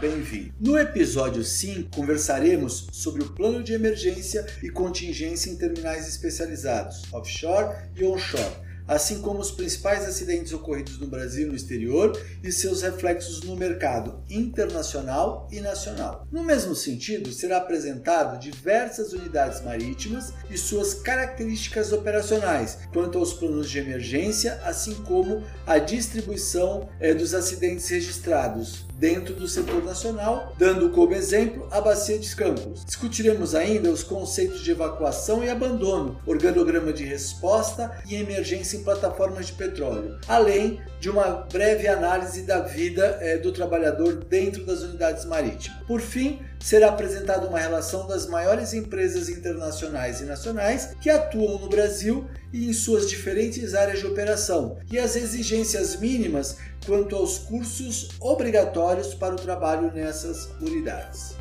Bem-vindo. No episódio 5, conversaremos sobre o plano de emergência e contingência em terminais especializados, offshore e onshore assim como os principais acidentes ocorridos no Brasil e no exterior e seus reflexos no mercado internacional e nacional. No mesmo sentido, será apresentado diversas unidades marítimas e suas características operacionais quanto aos planos de emergência, assim como a distribuição é, dos acidentes registrados dentro do setor nacional, dando como exemplo a bacia de Campos. Discutiremos ainda os conceitos de evacuação e abandono, organograma de resposta e emergência plataformas de petróleo, além de uma breve análise da vida é, do trabalhador dentro das unidades marítimas. Por fim, será apresentada uma relação das maiores empresas internacionais e nacionais que atuam no Brasil e em suas diferentes áreas de operação e as exigências mínimas quanto aos cursos obrigatórios para o trabalho nessas unidades.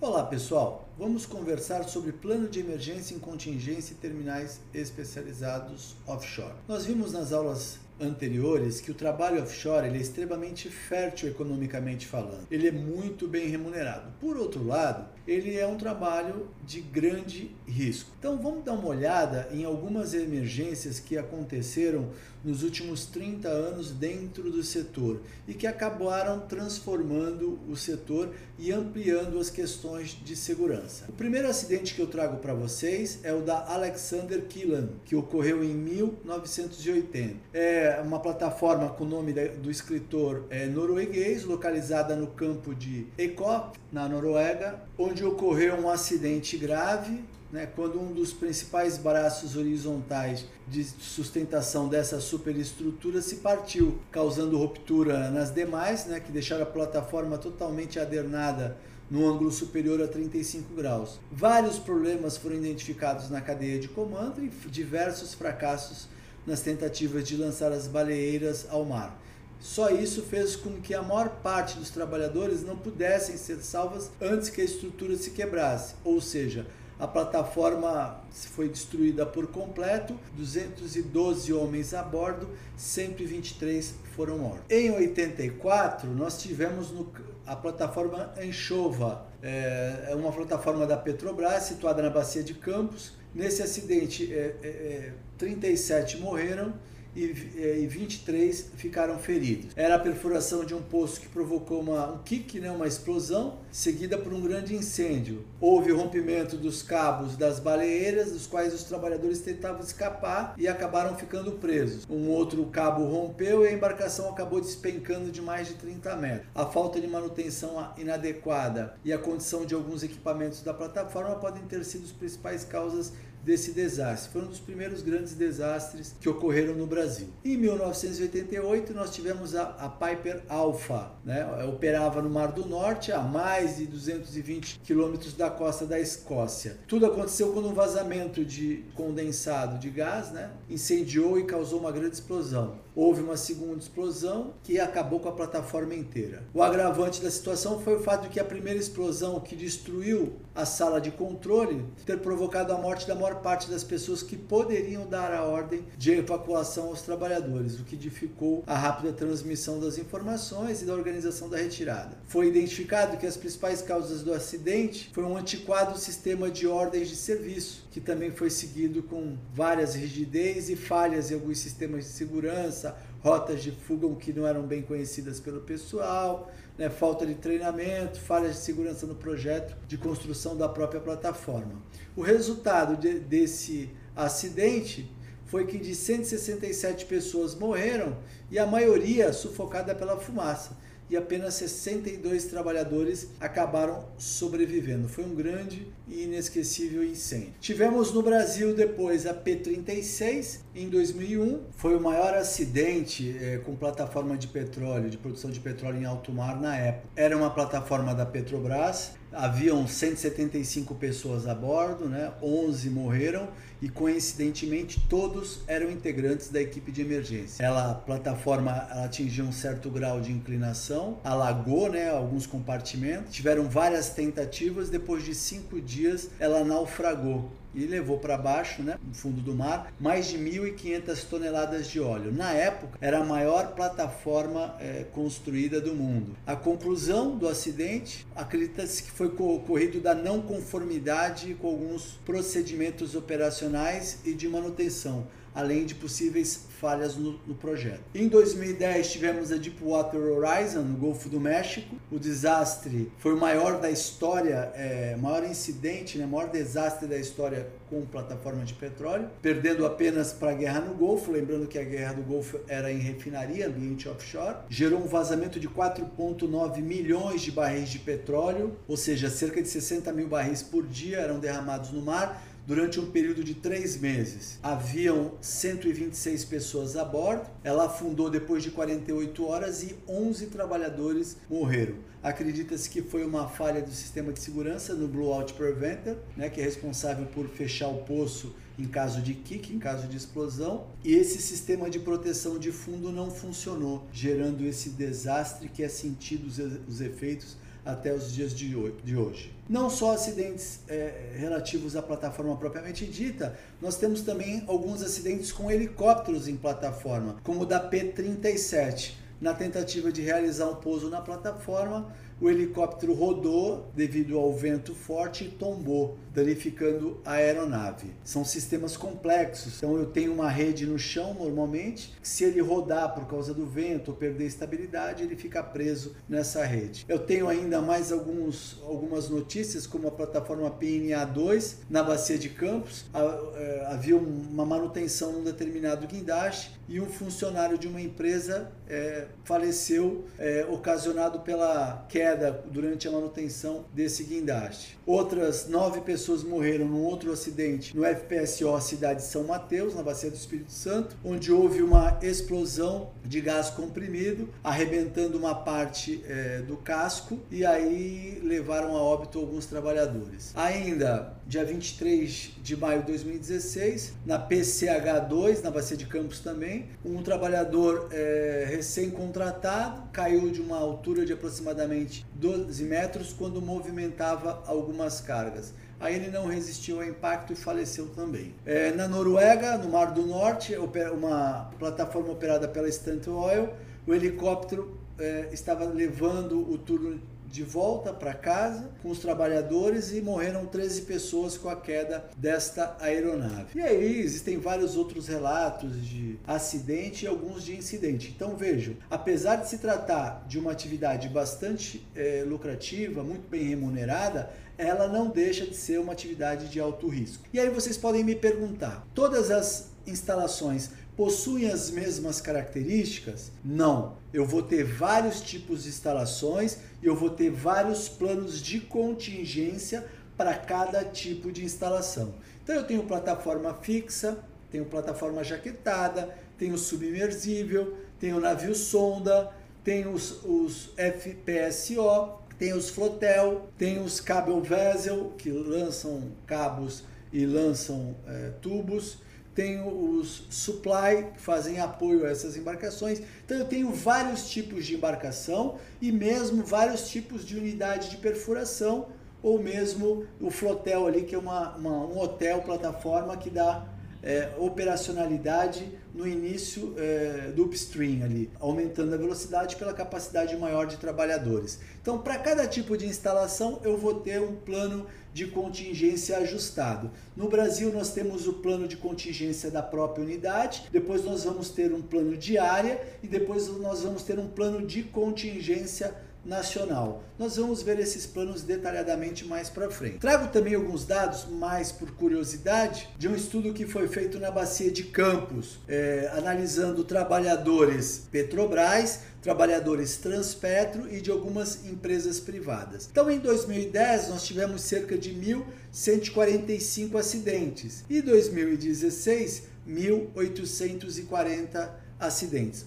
Olá pessoal, vamos conversar sobre plano de emergência em contingência e terminais especializados offshore. Nós vimos nas aulas anteriores que o trabalho offshore é extremamente fértil economicamente falando. Ele é muito bem remunerado. Por outro lado, ele é um trabalho de grande risco. Então vamos dar uma olhada em algumas emergências que aconteceram nos últimos 30 anos dentro do setor e que acabaram transformando o setor e ampliando as questões de segurança. O primeiro acidente que eu trago para vocês é o da Alexander Killan, que ocorreu em 1980. É uma plataforma com o nome do escritor é, norueguês, localizada no campo de Ekop, na Noruega, onde ocorreu um acidente grave né, quando um dos principais braços horizontais de sustentação dessa superestrutura se partiu, causando ruptura nas demais, né, que deixaram a plataforma totalmente adernada no ângulo superior a 35 graus. Vários problemas foram identificados na cadeia de comando e diversos fracassos nas tentativas de lançar as baleeiras ao mar. Só isso fez com que a maior parte dos trabalhadores não pudessem ser salvas antes que a estrutura se quebrasse, ou seja, a plataforma foi destruída por completo, 212 homens a bordo, 123 foram mortos. Em 84, nós tivemos no, a plataforma Enxova, é, é uma plataforma da Petrobras situada na Bacia de Campos. Nesse acidente, é, é, 37 é, morreram e, 23 ficaram feridos. Era a perfuração de um poço que provocou uma, um kick, né, uma explosão, seguida por um grande incêndio. Houve rompimento dos cabos das baleeiras, dos quais os trabalhadores tentavam escapar e acabaram ficando presos. Um outro cabo rompeu e a embarcação acabou despencando de mais de 30 metros. A falta de manutenção inadequada e a condição de alguns equipamentos da plataforma podem ter sido as principais causas desse desastre. Foi um dos primeiros grandes desastres que ocorreram no Brasil. Em 1988, nós tivemos a, a Piper Alpha, né? operava no Mar do Norte, a mais de 220 quilômetros da costa da Escócia. Tudo aconteceu quando um vazamento de condensado de gás né? incendiou e causou uma grande explosão. Houve uma segunda explosão que acabou com a plataforma inteira. O agravante da situação foi o fato de que a primeira explosão que destruiu a sala de controle ter provocado a morte da maior parte das pessoas que poderiam dar a ordem de evacuação aos trabalhadores, o que dificultou a rápida transmissão das informações e da organização da retirada. Foi identificado que as principais causas do acidente foi um antiquado sistema de ordens de serviço, que também foi seguido com várias rigidez e falhas em alguns sistemas de segurança, rotas de fuga que não eram bem conhecidas pelo pessoal, né, falta de treinamento, falhas de segurança no projeto de construção da própria plataforma. O resultado de, desse acidente foi que de 167 pessoas morreram e a maioria sufocada pela fumaça e apenas 62 trabalhadores acabaram sobrevivendo. Foi um grande e inesquecível incêndio. Tivemos no Brasil depois a P-36 em 2001. Foi o maior acidente é, com plataforma de petróleo, de produção de petróleo em alto mar na época. Era uma plataforma da Petrobras haviam 175 pessoas a bordo, né? 11 morreram e coincidentemente todos eram integrantes da equipe de emergência. Ela, a plataforma ela atingiu um certo grau de inclinação, alagou né, alguns compartimentos, tiveram várias tentativas, depois de cinco dias ela naufragou e levou para baixo, né, no fundo do mar, mais de 1.500 toneladas de óleo. Na época, era a maior plataforma é, construída do mundo. A conclusão do acidente acredita-se que foi ocorrido da não conformidade com alguns procedimentos operacionais e de manutenção além de possíveis falhas no, no, projeto. Em 2010 tivemos a Deepwater Horizon no Golfo do México. O desastre foi o maior da história, é, maior incidente, né, maior desastre da história com plataforma de petróleo, perdendo apenas para a guerra no Golfo. Lembrando que a guerra do Golfo era em refinaria, ambiente offshore. Gerou um vazamento de 4,9 milhões de barris de petróleo, ou seja, cerca de 60 mil barris por dia eram derramados no mar durante um período de três meses. Haviam 126 pessoas a bordo. Ela afundou depois de 48 horas e 11 trabalhadores morreram. Acredita-se que foi uma falha do sistema de segurança no Blowout Preventer, né, que é responsável por fechar o poço em caso de kick, em caso de explosão, e esse sistema de proteção de fundo não funcionou, gerando esse desastre que é sentido os efeitos até os dias de hoje. Não só acidentes é, relativos à plataforma propriamente dita, nós temos também alguns acidentes com helicópteros em plataforma, como o da P-37. Na tentativa de realizar um pouso na plataforma, o helicóptero rodou devido ao vento forte e tombou, danificando a aeronave. São sistemas complexos, então eu tenho uma rede no chão normalmente, se ele rodar por causa do vento ou perder estabilidade, ele fica preso nessa rede. Eu tenho ainda mais alguns, algumas notícias, como a plataforma PNA2 na bacia de Campos, é, havia uma manutenção num determinado guindaste e um funcionário de uma empresa é, faleceu é, ocasionado pela queda durante a manutenção desse guindaste. Outras nove pessoas morreram num outro acidente no FPSO Cidade de São Mateus, na Bacia do Espírito Santo, onde houve uma explosão de gás comprimido, arrebentando uma parte é, do casco e aí levaram a óbito alguns trabalhadores. Ainda, dia 23 de maio de 2016, na PCH2, na Bacia de Campos também, um trabalhador é, recém-contratado caiu de uma altura de aproximadamente 12 metros quando movimentava algumas cargas. Aí ele não resistiu ao impacto e faleceu também. É, na Noruega, no Mar do Norte, uma plataforma operada pela Stanton Oil, o helicóptero é, estava levando o turno de volta para casa com os trabalhadores e morreram 13 pessoas com a queda desta aeronave. E aí existem vários outros relatos de acidente e alguns de incidente. Então vejam, apesar de se tratar de uma atividade bastante é, lucrativa, muito bem remunerada, ela não deixa de ser uma atividade de alto risco. E aí vocês podem me perguntar: todas as instalações possuem as mesmas características? Não. Eu vou ter vários tipos de instalações e eu vou ter vários planos de contingência para cada tipo de instalação. Então eu tenho plataforma fixa, tenho plataforma jaquetada, tenho submersível, tenho navio sonda, tenho os, os FPSO, tem os flotel, tem os cable vessel que lançam cabos e lançam é, tubos, tem os supply que fazem apoio a essas embarcações. Então eu tenho vários tipos de embarcação e mesmo vários tipos de unidade de perfuração ou mesmo o flotel ali que é uma, uma um hotel plataforma que dá é, operacionalidade no início é, do upstream ali, aumentando a velocidade pela capacidade maior de trabalhadores. Então, para cada tipo de instalação, eu vou ter um plano de contingência ajustado. No Brasil, nós temos o plano de contingência da própria unidade, depois nós vamos ter um plano de área e depois nós vamos ter um plano de contingência nacional. Nós vamos ver esses planos detalhadamente mais para frente. Trago também alguns dados, mais por curiosidade, de um estudo que foi feito na Bacia de Campos, é, analisando trabalhadores Petrobras, trabalhadores Transpetro e de algumas empresas privadas. Então, em 2010, nós tivemos cerca de 1.145 acidentes e em 2016, 1.840 acidentes.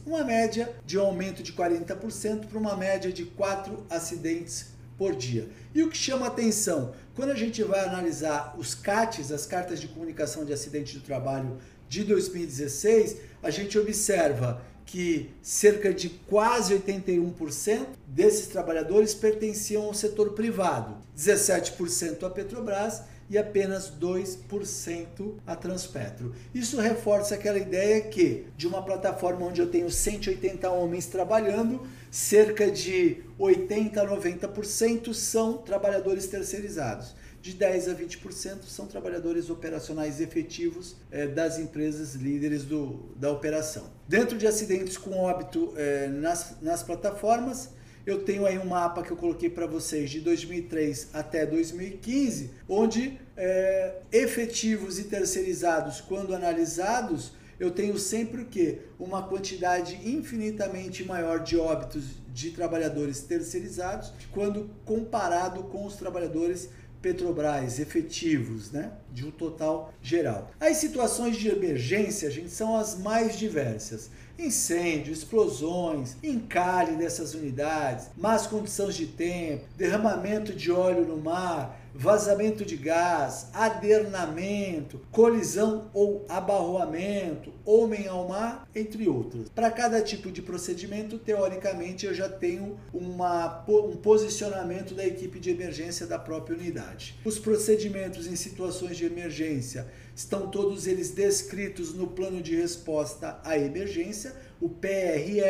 Uma média de um aumento de 40% para uma média de 4 acidentes por dia. E o que chama atenção, quando a gente vai analisar os CATs, as cartas de comunicação de acidente do trabalho de 2016, a gente observa que cerca de quase 81% desses trabalhadores pertenciam ao setor privado, 17% à Petrobras e apenas 2% a Transpetro. Isso reforça aquela ideia que de uma plataforma onde eu tenho 180 homens trabalhando, cerca de 80 a 90% são trabalhadores terceirizados. De 10 a 20% são trabalhadores operacionais efetivos é, das empresas líderes do, da operação. Dentro de acidentes com óbito é, nas, nas plataformas, eu tenho aí um mapa que eu coloquei para vocês de 2003 até 2015, onde é, efetivos e terceirizados, quando analisados, eu tenho sempre o que? Uma quantidade infinitamente maior de óbitos de trabalhadores terceirizados quando comparado com os trabalhadores Petrobras efetivos, né, de um total geral. As situações de emergência, gente, são as mais diversas. Incêndio, explosões, encalhe dessas unidades, más condições de tempo, derramamento de óleo no mar, vazamento de gás, adernamento, colisão ou abarroamento, homem ao mar, entre outros. Para cada tipo de procedimento, teoricamente, eu já tenho uma, um posicionamento da equipe de emergência da própria unidade. Os procedimentos em situações de emergência estão todos eles descritos no plano de resposta à emergência, o PRE,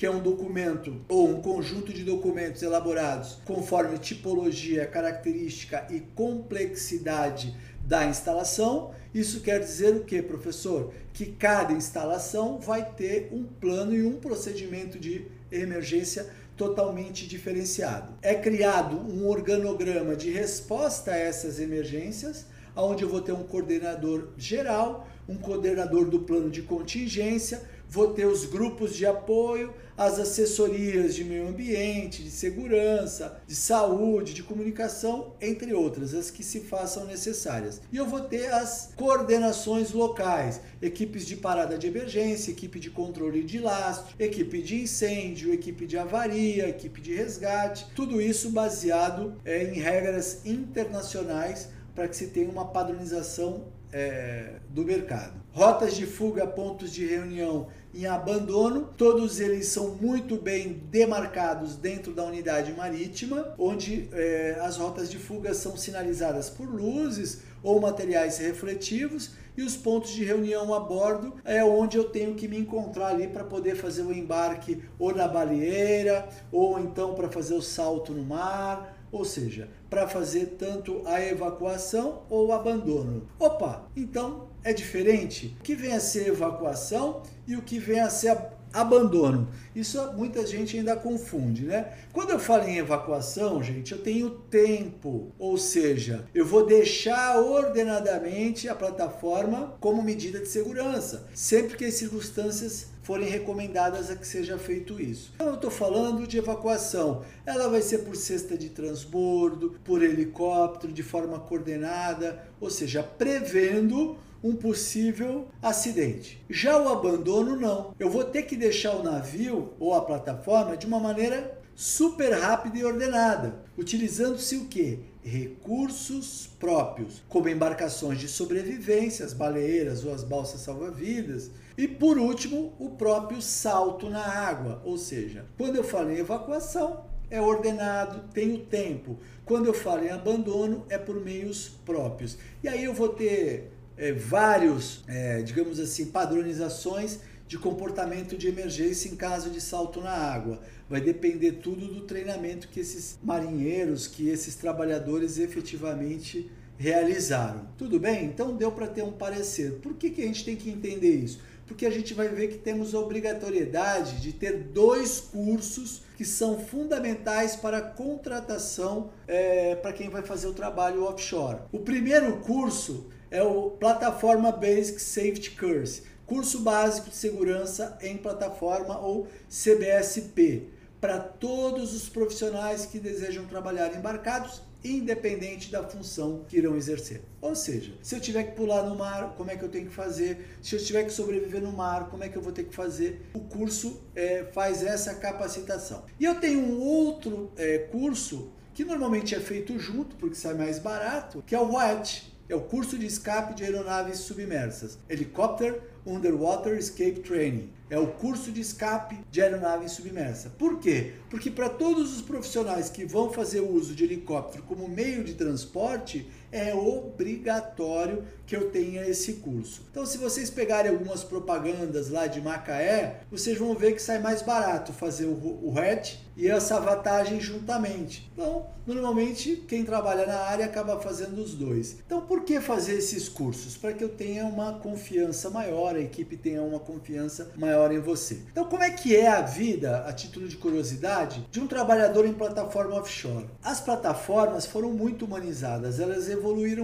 que é um documento ou um conjunto de documentos elaborados conforme tipologia, característica e complexidade da instalação. Isso quer dizer o que, professor? Que cada instalação vai ter um plano e um procedimento de emergência totalmente diferenciado. É criado um organograma de resposta a essas emergências, onde eu vou ter um coordenador geral, um coordenador do plano de contingência, vou ter os grupos de apoio, as assessorias de meio ambiente, de segurança, de saúde, de comunicação, entre outras, as que se façam necessárias. E eu vou ter as coordenações locais, equipes de parada de emergência, equipe de controle de lastro, equipe de incêndio, equipe de avaria, equipe de resgate, tudo isso baseado é, em regras internacionais para que se tenha uma padronização é, do mercado. Rotas de fuga, pontos de reunião em abandono. Todos eles são muito bem demarcados dentro da unidade marítima, onde é, as rotas de fuga são sinalizadas por luzes ou materiais refletivos e os pontos de reunião a bordo é onde eu tenho que me encontrar ali para poder fazer o embarque ou na baleeira ou então para fazer o salto no mar ou seja, para fazer tanto a evacuação ou o abandono. Opa, então é diferente? O que vem a ser evacuação e o que vem a ser abandono. Isso muita gente ainda confunde, né? Quando eu falo em evacuação, gente, eu tenho tempo, ou seja, eu vou deixar ordenadamente a plataforma como medida de segurança, sempre que as circunstâncias forem recomendadas a que seja feito isso. Então eu estou falando de evacuação. Ela vai ser por cesta de transbordo, por helicóptero, de forma coordenada, ou seja, prevendo um possível acidente. Já o abandono não. Eu vou ter que deixar o navio ou a plataforma de uma maneira super rápida e ordenada, utilizando-se o que? Recursos próprios, como embarcações de sobrevivência, as baleeiras ou as balsas salva-vidas, e por último, o próprio salto na água, ou seja, quando eu falo em evacuação, é ordenado, tem o tempo. Quando eu falo em abandono, é por meios próprios. E aí eu vou ter é, vários, é, digamos assim, padronizações de comportamento de emergência em caso de salto na água. Vai depender tudo do treinamento que esses marinheiros, que esses trabalhadores efetivamente realizaram. Tudo bem? Então deu para ter um parecer. Por que, que a gente tem que entender isso? Porque a gente vai ver que temos a obrigatoriedade de ter dois cursos que são fundamentais para a contratação é, para quem vai fazer o trabalho offshore. O primeiro curso é o Plataforma Basic Safety Course, curso básico de segurança em plataforma ou CBSP, para todos os profissionais que desejam trabalhar embarcados, independente da função que irão exercer. Ou seja, se eu tiver que pular no mar, como é que eu tenho que fazer? Se eu tiver que sobreviver no mar, como é que eu vou ter que fazer? O curso é, faz essa capacitação. E eu tenho um outro é, curso que normalmente é feito junto porque sai mais barato, que é o WAT, é o curso de escape de aeronaves submersas, Helicopter Underwater Escape Training. É o curso de escape de aeronave submersa. Por quê? Porque para todos os profissionais que vão fazer uso de helicóptero como meio de transporte, é obrigatório que eu tenha esse curso. Então, se vocês pegarem algumas propagandas lá de Macaé, vocês vão ver que sai mais barato fazer o, o hatch e essa vantagem juntamente. Então, normalmente, quem trabalha na área acaba fazendo os dois. Então, por que fazer esses cursos? Para que eu tenha uma confiança maior, a equipe tenha uma confiança maior em você. Então, como é que é a vida, a título de curiosidade, de um trabalhador em plataforma offshore? As plataformas foram muito humanizadas, elas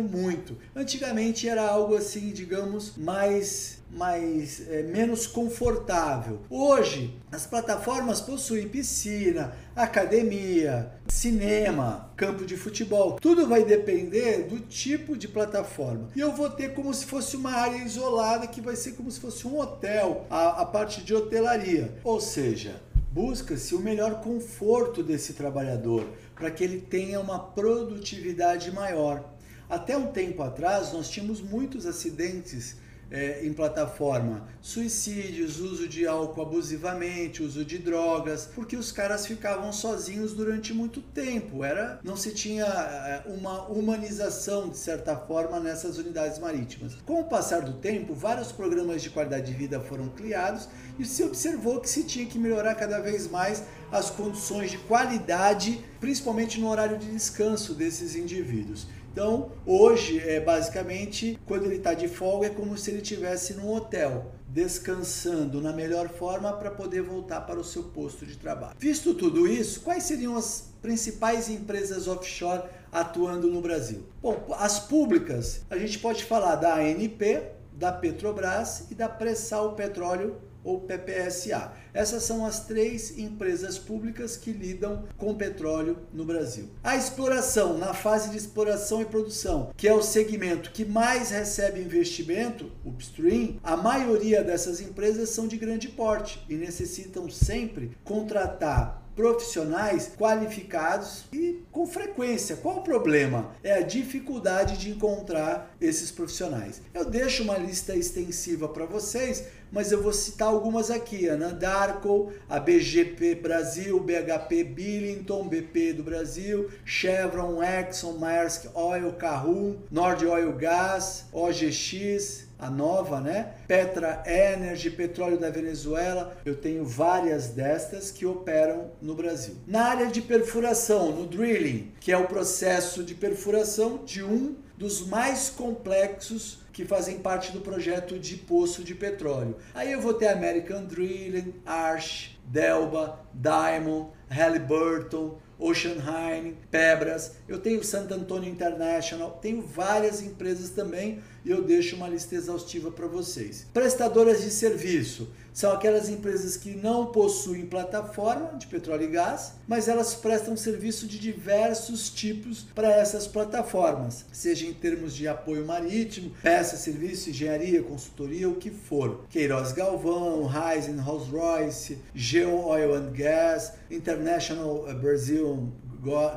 muito. Antigamente era algo assim, digamos, mais mais é, menos confortável. Hoje, as plataformas possuem piscina, academia, cinema, campo de futebol. Tudo vai depender do tipo de plataforma. E eu vou ter como se fosse uma área isolada que vai ser como se fosse um hotel, a, a parte de hotelaria. Ou seja, busca-se o melhor conforto desse trabalhador para que ele tenha uma produtividade maior. Até um tempo atrás, nós tínhamos muitos acidentes é, em plataforma, suicídios, uso de álcool abusivamente, uso de drogas, porque os caras ficavam sozinhos durante muito tempo. Era, não se tinha é, uma humanização de certa forma nessas unidades marítimas. Com o passar do tempo, vários programas de qualidade de vida foram criados e se observou que se tinha que melhorar cada vez mais as condições de qualidade, principalmente no horário de descanso desses indivíduos. Então, hoje, é basicamente, quando ele está de folga, é como se ele estivesse num hotel, descansando na melhor forma para poder voltar para o seu posto de trabalho. Visto tudo isso, quais seriam as principais empresas offshore atuando no Brasil? Bom, as públicas, a gente pode falar da ANP, da Petrobras e da Pressal Petróleo ou PPSA. Essas são as três empresas públicas que lidam com petróleo no Brasil. A exploração, na fase de exploração e produção, que é o segmento que mais recebe investimento, upstream, a maioria dessas empresas são de grande porte e necessitam sempre contratar profissionais qualificados e com frequência. Qual o problema? É a dificuldade de encontrar esses profissionais. Eu deixo uma lista extensiva para vocês, mas eu vou citar algumas aqui: a Nandarco, a BGP Brasil, BHP Billington, BP do Brasil, Chevron, Exxon, Maersk Oil, Carrum, Nord Oil Gas, OGX, a nova, né? Petra Energy, petróleo da Venezuela. Eu tenho várias destas que operam no Brasil. Na área de perfuração, no drilling, que é o processo de perfuração de um dos mais complexos que fazem parte do projeto de poço de petróleo. Aí eu vou ter American Drilling, Arch, Delba, Diamond, Halliburton, Oceanheim, Pebras, eu tenho Santo Antônio International, tenho várias empresas também e eu deixo uma lista exaustiva para vocês. Prestadoras de serviço são aquelas empresas que não possuem plataforma de petróleo e gás, mas elas prestam serviço de diversos tipos para essas plataformas, seja em termos de apoio marítimo, peça, serviço, engenharia, consultoria, o que for. Queiroz Galvão, Ryzen, Rolls-Royce, Geo Oil and Gas, International Brazil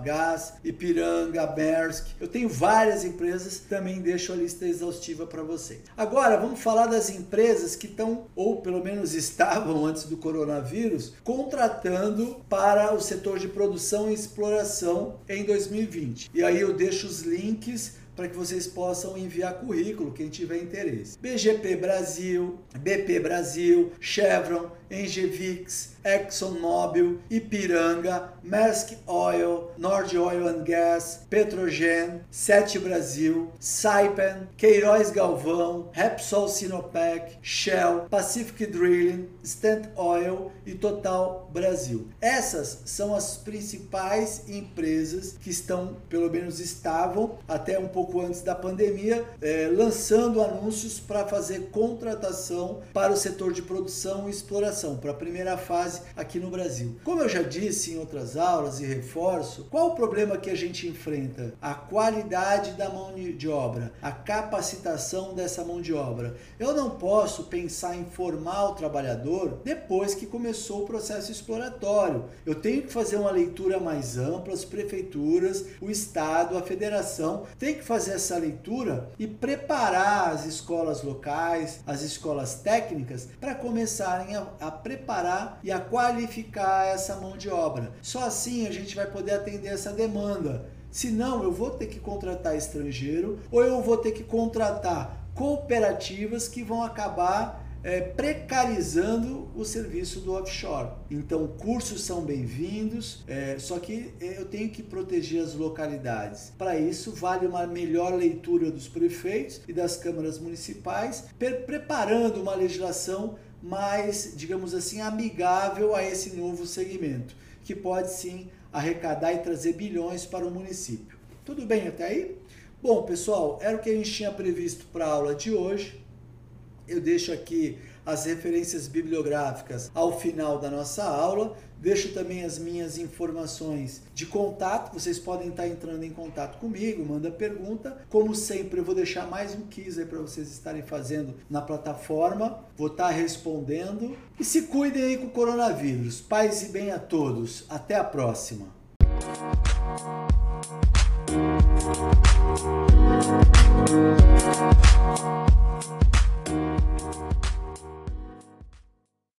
Gás, Ipiranga, Maersk. Eu tenho várias empresas, também deixo a lista exaustiva para vocês. Agora vamos falar das empresas que estão, ou pelo menos estavam antes do coronavírus, contratando para o setor de produção e exploração em 2020. E aí eu deixo os links para que vocês possam enviar currículo, quem tiver interesse. BGP Brasil, BP Brasil, Chevron, Engevix, ExxonMobil, Ipiranga, Maersk Oil, Nord Oil and Gas, Petrogen, Sete Brasil, Saipem, Queiroz Galvão, Repsol Sinopec, Shell, Pacific Drilling, Stant Oil e Total Brasil. Essas são as principais empresas que estão, pelo menos estavam até um pouco antes da pandemia, é, lançando anúncios para fazer contratação para o setor de produção e exploração, para a primeira fase aqui no Brasil. Como eu já disse em outras aulas e reforço, qual o problema que a gente enfrenta? A qualidade da mão de obra, a capacitação dessa mão de obra. Eu não posso pensar em formar o trabalhador depois que começou o processo exploratório. Eu tenho que fazer uma leitura mais ampla, as prefeituras, o Estado, a federação tem que fazer essa leitura e preparar as escolas locais, as escolas técnicas, para começarem a, a preparar e a qualificar essa mão de obra. Só assim a gente vai poder atender essa demanda. Senão, eu vou ter que contratar estrangeiro ou eu vou ter que contratar cooperativas que vão acabar é, precarizando o serviço do offshore. Então, cursos são bem-vindos, é, só que eu tenho que proteger as localidades. Para isso, vale uma melhor leitura dos prefeitos e das câmaras municipais, preparando uma legislação mais, digamos assim, amigável a esse novo segmento, que pode sim arrecadar e trazer bilhões para o município. Tudo bem até aí? Bom, pessoal, era o que a gente tinha previsto para a aula de hoje. Eu deixo aqui as referências bibliográficas ao final da nossa aula. Deixo também as minhas informações de contato. Vocês podem estar entrando em contato comigo, manda pergunta. Como sempre, eu vou deixar mais um quiz aí para vocês estarem fazendo na plataforma. Vou estar respondendo. E se cuidem aí com o coronavírus. Paz e bem a todos. Até a próxima.